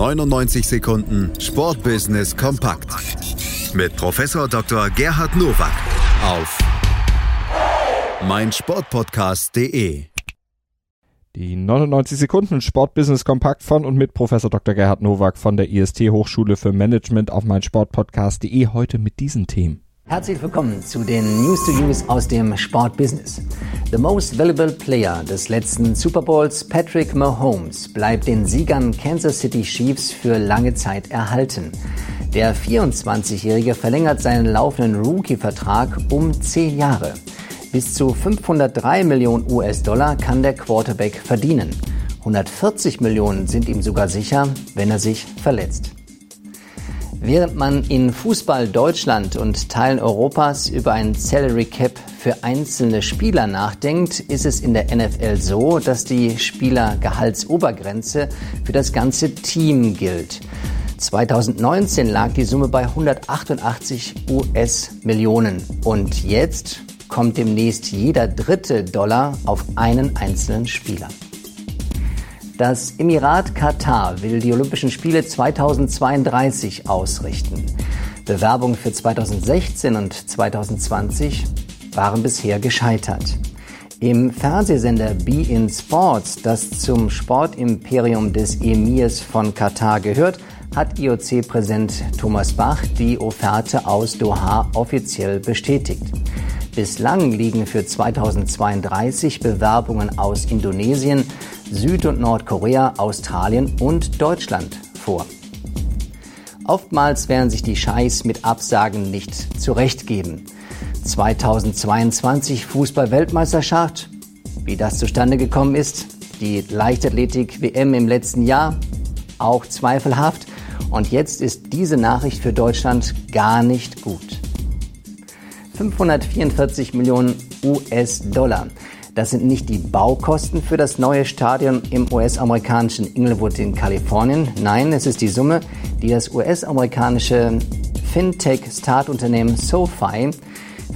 99 Sekunden Sportbusiness kompakt mit Professor Dr. Gerhard Nowak auf meinsportpodcast.de. Die 99 Sekunden Sportbusiness kompakt von und mit Professor Dr. Gerhard Nowak von der IST Hochschule für Management auf meinsportpodcast.de heute mit diesen Themen. Herzlich willkommen zu den News to Use aus dem Sportbusiness. The most valuable player des letzten Super Bowls, Patrick Mahomes, bleibt den Siegern Kansas City Chiefs für lange Zeit erhalten. Der 24-Jährige verlängert seinen laufenden Rookie-Vertrag um 10 Jahre. Bis zu 503 Millionen US-Dollar kann der Quarterback verdienen. 140 Millionen sind ihm sogar sicher, wenn er sich verletzt. Während man in Fußball Deutschland und Teilen Europas über ein Salary Cap für einzelne Spieler nachdenkt, ist es in der NFL so, dass die Spielergehaltsobergrenze für das ganze Team gilt. 2019 lag die Summe bei 188 US-Millionen und jetzt kommt demnächst jeder dritte Dollar auf einen einzelnen Spieler. Das Emirat Katar will die Olympischen Spiele 2032 ausrichten. Bewerbungen für 2016 und 2020 waren bisher gescheitert. Im Fernsehsender Be in Sports, das zum Sportimperium des Emirs von Katar gehört, hat IOC-Präsident Thomas Bach die Offerte aus Doha offiziell bestätigt. Bislang liegen für 2032 Bewerbungen aus Indonesien, Süd- und Nordkorea, Australien und Deutschland vor. Oftmals werden sich die Scheiß mit Absagen nicht zurechtgeben. 2022 Fußball-Weltmeisterschaft, wie das zustande gekommen ist, die Leichtathletik-WM im letzten Jahr, auch zweifelhaft. Und jetzt ist diese Nachricht für Deutschland gar nicht gut. 544 Millionen US-Dollar. Das sind nicht die Baukosten für das neue Stadion im US-amerikanischen Inglewood in Kalifornien. Nein, es ist die Summe, die das US-amerikanische Fintech-Startunternehmen SoFi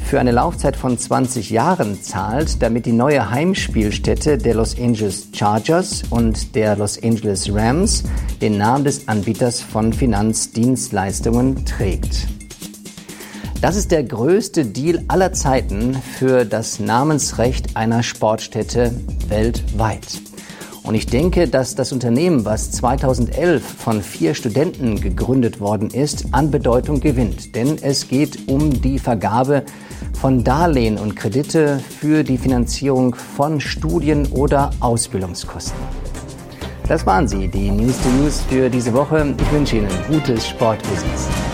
für eine Laufzeit von 20 Jahren zahlt, damit die neue Heimspielstätte der Los Angeles Chargers und der Los Angeles Rams den Namen des Anbieters von Finanzdienstleistungen trägt. Das ist der größte Deal aller Zeiten für das Namensrecht einer Sportstätte weltweit. Und ich denke, dass das Unternehmen, was 2011 von vier Studenten gegründet worden ist, an Bedeutung gewinnt. Denn es geht um die Vergabe von Darlehen und Kredite für die Finanzierung von Studien- oder Ausbildungskosten. Das waren sie, die News to News für diese Woche. Ich wünsche Ihnen gutes Sportbusiness.